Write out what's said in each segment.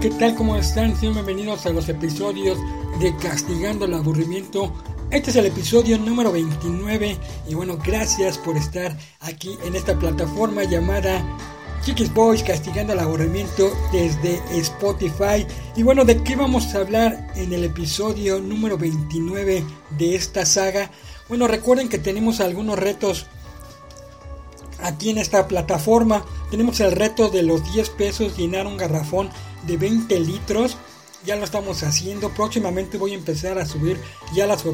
¿qué tal? ¿Cómo están? Sean bienvenidos a los episodios de Castigando el Aburrimiento. Este es el episodio número 29 y bueno, gracias por estar aquí en esta plataforma llamada Chiquis Boys Castigando el Aburrimiento desde Spotify. Y bueno, ¿de qué vamos a hablar en el episodio número 29 de esta saga? Bueno, recuerden que tenemos algunos retos aquí en esta plataforma. Tenemos el reto de los 10 pesos llenar un garrafón de 20 litros. Ya lo estamos haciendo. Próximamente voy a empezar a subir ya las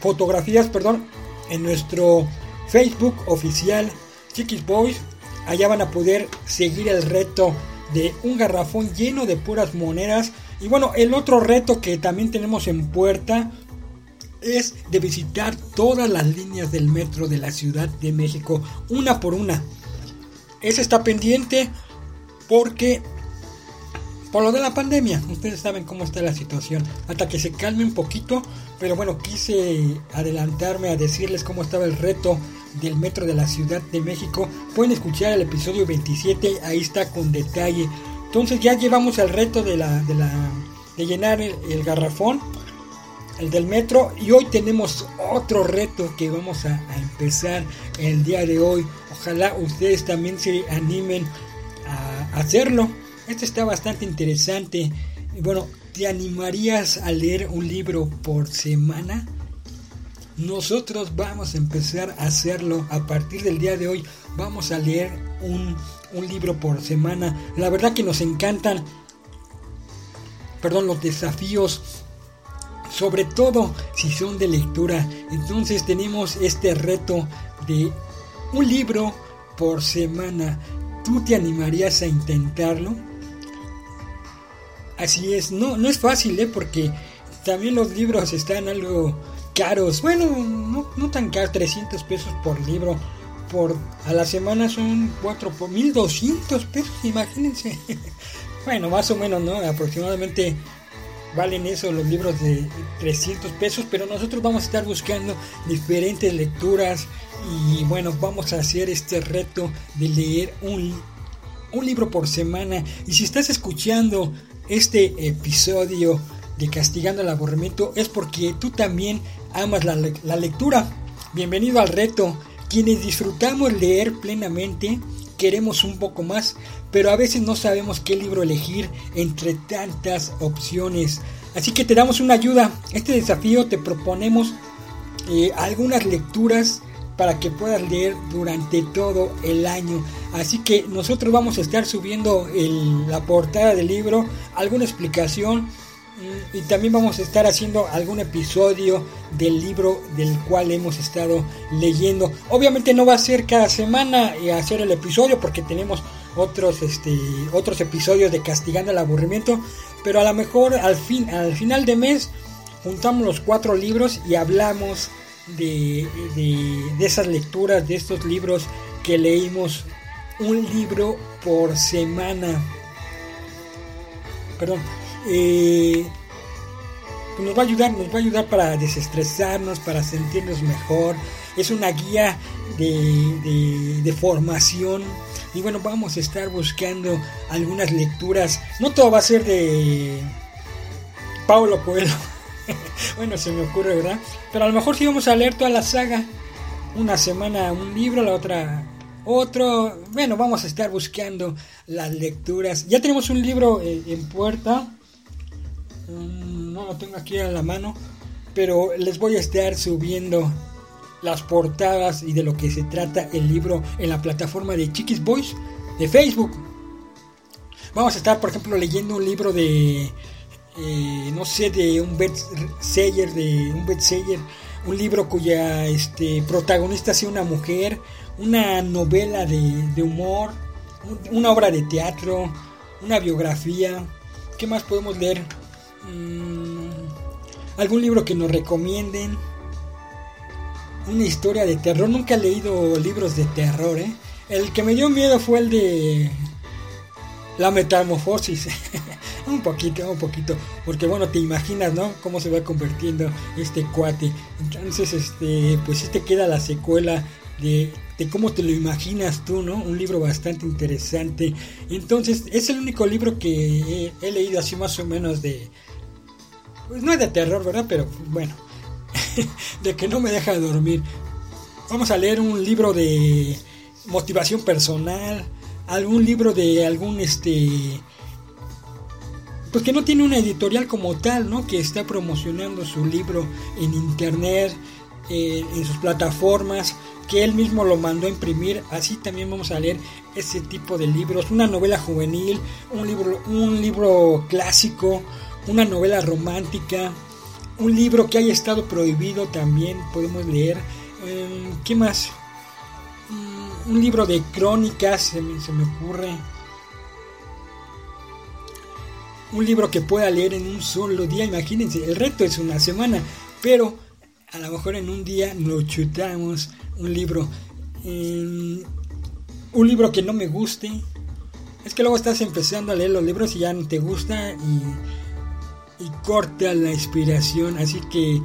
fotografías, perdón, en nuestro Facebook oficial Chiquis Boys. Allá van a poder seguir el reto de un garrafón lleno de puras monedas. Y bueno, el otro reto que también tenemos en puerta es de visitar todas las líneas del metro de la Ciudad de México, una por una. Ese está pendiente porque por lo de la pandemia, ustedes saben cómo está la situación, hasta que se calme un poquito, pero bueno, quise adelantarme a decirles cómo estaba el reto del metro de la Ciudad de México. Pueden escuchar el episodio 27, ahí está con detalle. Entonces ya llevamos el reto de la de llenar el garrafón el del metro. Y hoy tenemos otro reto que vamos a, empezar el día de hoy. Ojalá ustedes también se animen a hacerlo. Este está bastante interesante. Bueno, ¿te animarías a leer un libro por semana? Nosotros vamos a empezar a hacerlo a partir del día de hoy. Vamos a leer un, un libro por semana. La verdad que nos encantan, perdón, los desafíos sobre todo si son de lectura. Entonces tenemos este reto de un libro por semana. ¿Tú te animarías a intentarlo? Así es, no, no es fácil, ¿eh? porque también los libros están algo caros. Bueno, no, tan caros, 300 pesos por libro. Por, a la semana son 4 por 1200 pesos, imagínense. bueno, más o menos, ¿no? Aproximadamente valen eso los libros de 300 pesos, pero nosotros vamos a estar buscando diferentes lecturas y bueno, vamos a hacer este reto de leer un, un libro por semana. Y si estás escuchando este episodio de Castigando el Aburrimiento es porque tú también amas la, la lectura. Bienvenido al reto. Quienes disfrutamos leer plenamente, queremos un poco más, pero a veces no sabemos qué libro elegir entre tantas opciones. Así que te damos una ayuda. Este desafío te proponemos eh, algunas lecturas para que puedas leer durante todo el año. Así que nosotros vamos a estar subiendo la portada del libro, alguna explicación mm, y también vamos a estar haciendo algún episodio del libro del cual hemos estado leyendo. Obviamente no va a ser cada semana eh, hacer el episodio porque tenemos otros, este, otros episodios de Castigando el Aburrimiento, pero a lo mejor al, fin, al final de mes juntamos los cuatro libros y hablamos de, de, esas lecturas, de estos libros que leímos un libro por semana. Perdón. Eh, pues nos va a ayudar, nos va a ayudar para desestresarnos, para sentirnos mejor. Es una guía de, de formación y bueno, vamos a estar buscando algunas lecturas. No todo va a ser de Paulo Coelho. bueno, se me ocurre, ¿verdad? Pero a lo mejor sí vamos a leer toda la saga. Una semana un libro, la otra otro. Bueno, vamos a estar buscando las lecturas. Ya tenemos un libro eh, en puerta. Mm, no lo tengo aquí a la mano. Pero les voy a estar subiendo las portadas y de lo que se trata el libro en la plataforma de Chiquis Boys de Facebook. Vamos a estar, por ejemplo, leyendo un libro de, eh, no sé, de un bestseller, de un bestseller, un libro cuya este, protagonista sea una mujer, una novela de, humor, una obra de teatro, una biografía. ¿Qué más podemos leer? Mm, algún libro que nos recomienden una historia de terror. Nunca he leído libros de terror, ¿eh? El que me dio miedo fue el de la metamorfosis. un poquito, un poquito. Porque bueno, te imaginas, ¿no? Cómo se va convirtiendo este cuate. Entonces, este, pues sí te queda la secuela de de cómo te lo imaginas tú, ¿no? Un libro bastante interesante. Entonces, es el único libro que he, leído así más o menos de... Pues no es de terror, ¿verdad? Pero bueno, de que no me deja dormir. Vamos a leer un libro de motivación personal, algún libro de algún este pues que no tiene una editorial como tal, ¿no? Que está promocionando su libro en internet, eh, en sus plataformas, que él mismo lo mandó a imprimir. Así también vamos a leer ese tipo de libros, una novela juvenil, un libro, un libro clásico, una novela romántica, un libro que haya estado prohibido también podemos leer. Em, ¿Qué más? Mm, un libro de crónicas, se me, se me ocurre un libro que pueda leer en un solo día, imagínense, el reto es una semana, pero a lo mejor en un día nos chutamos un libro. un libro que no me guste. Es que luego estás empezando a leer los libros y ya no te gusta y, y corta la inspiración. Así que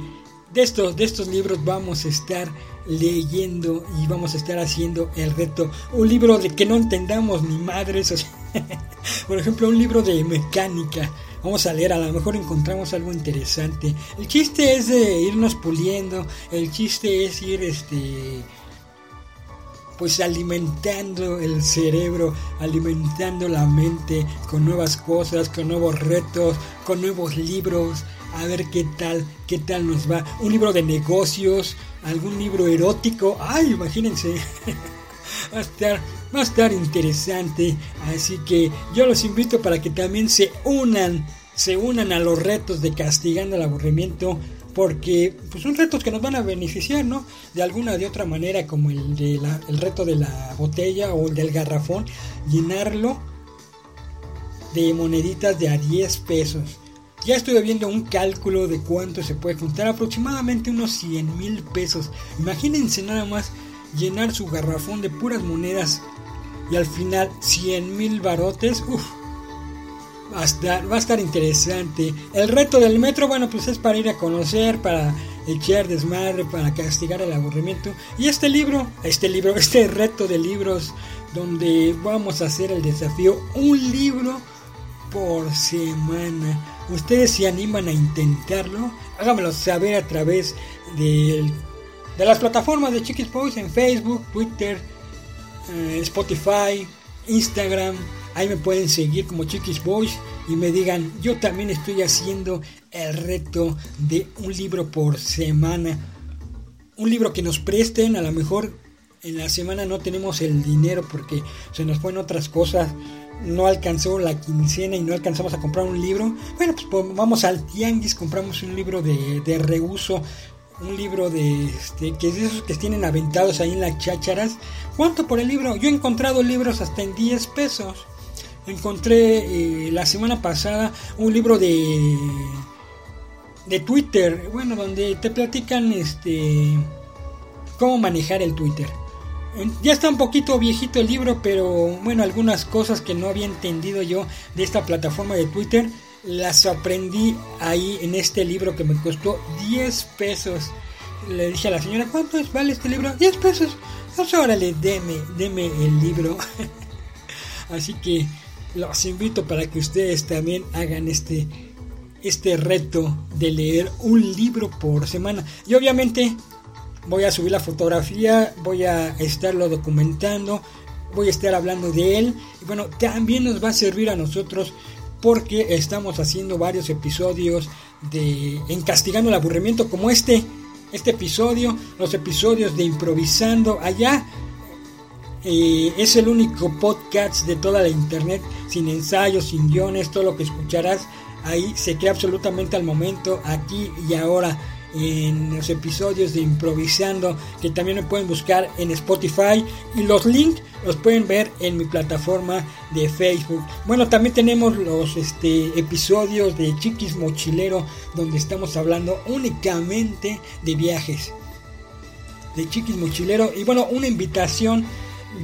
de estos, de estos libros vamos a estar leyendo y vamos a estar haciendo el reto. Un libro de que no entendamos ni madres. por ejemplo, un libro de mecánica. Vamos a leer, a lo mejor encontramos algo interesante. El chiste es de irnos puliendo. El chiste es ir este pues alimentando el cerebro, alimentando la mente con nuevas cosas, con nuevos retos, con nuevos libros, a ver qué tal, qué tal nos va. Un libro de negocios, algún libro erótico, ay, imagínense. va a estar, va a estar interesante, así que yo los invito para que también se unan, se unan a los retos de castigando el aburrimiento porque pues son retos que nos van a beneficiar, ¿no? De alguna de otra manera, como el, de el reto de la botella o el del garrafón, llenarlo de moneditas de a 10 pesos. Ya estoy viendo un cálculo de cuánto se puede juntar, aproximadamente unos 100 mil pesos. Imagínense nada más llenar su garrafón de puras monedas y al final 100 mil barotes. Uf, Va va a estar interesante. El reto del metro, bueno, pues es para ir a conocer, para echar desmadre, para castigar el aburrimiento. Y este libro, este libro, este reto de libros, donde vamos a hacer el desafío, un libro por semana. Ustedes se animan a intentarlo, háganmelo saber a través de, de las plataformas de Chiquis Boys en Facebook, Twitter, eh, Spotify, Instagram Ahí me pueden seguir como Chiquis Boys y me digan, yo también estoy haciendo el reto de un libro por semana. Un libro que nos presten, a lo mejor en la semana no tenemos el dinero porque se nos fueron otras cosas. No alcanzó la quincena y no alcanzamos a comprar un libro. Bueno, pues, pues vamos al tianguis, compramos un libro de, de reuso un libro de este, que es de esos que tienen aventados ahí en las chácharas. ¿Cuánto por el libro? Yo he encontrado libros hasta en 10 pesos encontré eh, la semana pasada un libro de de Twitter, bueno, donde te platican este cómo manejar el Twitter. Ya está un poquito viejito el libro, pero bueno, algunas cosas que no había entendido yo de esta plataforma de Twitter las aprendí ahí en este libro que me costó 10 pesos. Le dije a la señora, ¿cuánto es, vale este libro? 10 pesos. Pues órale, deme, deme el libro. Así que los invito para que ustedes también hagan este, este reto de leer un libro por semana. Y obviamente voy a subir la fotografía, voy a estarlo documentando, voy a estar hablando de él. Y bueno, también nos va a servir a nosotros porque estamos haciendo varios episodios de en castigando el aburrimiento como este este episodio, los episodios de improvisando allá. Eh, es el único podcast de toda la internet sin ensayos, sin guiones, todo lo que escucharás ahí se crea absolutamente al momento, aquí y ahora en los episodios de improvisando que también me pueden buscar en Spotify y los links los pueden ver en mi plataforma de Facebook. Bueno, también tenemos los este, episodios de Chiquis Mochilero donde estamos hablando únicamente de viajes. De Chiquis Mochilero y bueno, una invitación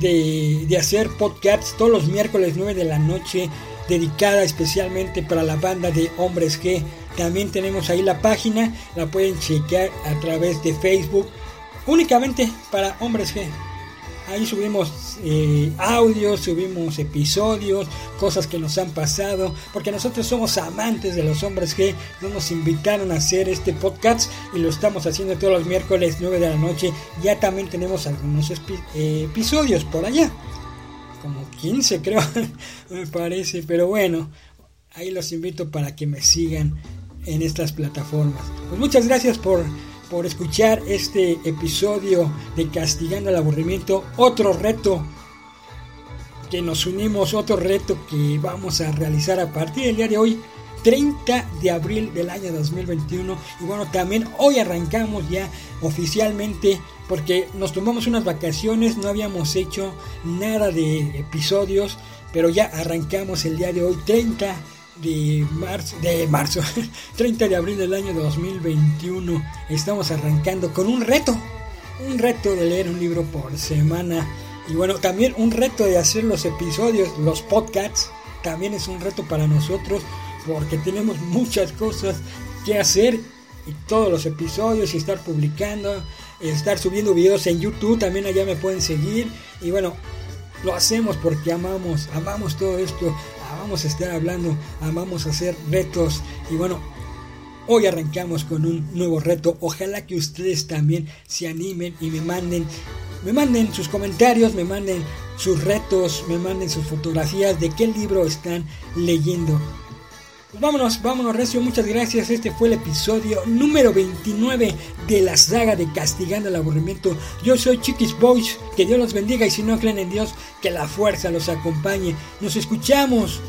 de, hacer podcasts todos los miércoles 9 de la noche, dedicada especialmente para la banda de Hombres G. También tenemos ahí la página, la pueden chequear a través de Facebook, únicamente para Hombres G. Ahí subimos eh, audios, subimos episodios, cosas que nos han pasado, porque nosotros somos amantes de los hombres que nos invitaron a hacer este podcast y lo estamos haciendo todos los miércoles 9 de la noche. Ya también tenemos algunos eh, episodios por allá, como 15 creo, me parece, pero bueno, ahí los invito para que me sigan en estas plataformas. Pues muchas gracias por por escuchar este episodio de Castigando el Aburrimiento. Otro reto que nos unimos, otro reto que vamos a realizar a partir del día de hoy, 30 de abril del año 2021. Y bueno, también hoy arrancamos ya oficialmente porque nos tomamos unas vacaciones, no habíamos hecho nada de episodios, pero ya arrancamos el día de hoy, 30 de marzo, de marzo, 30 de abril del año 2021. Estamos arrancando con un reto, un reto de leer un libro por semana. Y bueno, también un reto de hacer los episodios, los podcasts, también es un reto para nosotros porque tenemos muchas cosas que hacer y todos los episodios y estar publicando, estar subiendo videos en YouTube, también allá me pueden seguir y bueno, lo hacemos porque amamos, amamos todo esto, vamos a estar hablando, vamos a hacer retos y bueno, hoy arrancamos con un nuevo reto. Ojalá que ustedes también se animen y me manden, me manden sus comentarios, me manden sus retos, me manden sus fotografías de qué libro están leyendo. Pues vámonos, vámonos, Recio, muchas gracias. Este fue el episodio número 29 de la saga de Castigando el Aburrimiento. Yo soy Chiquis Boys, que Dios los bendiga y si no creen en Dios, que la fuerza los acompañe. Nos escuchamos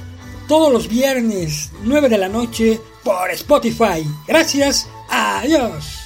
todos los viernes, 9 de la noche, por Spotify. Gracias, adiós.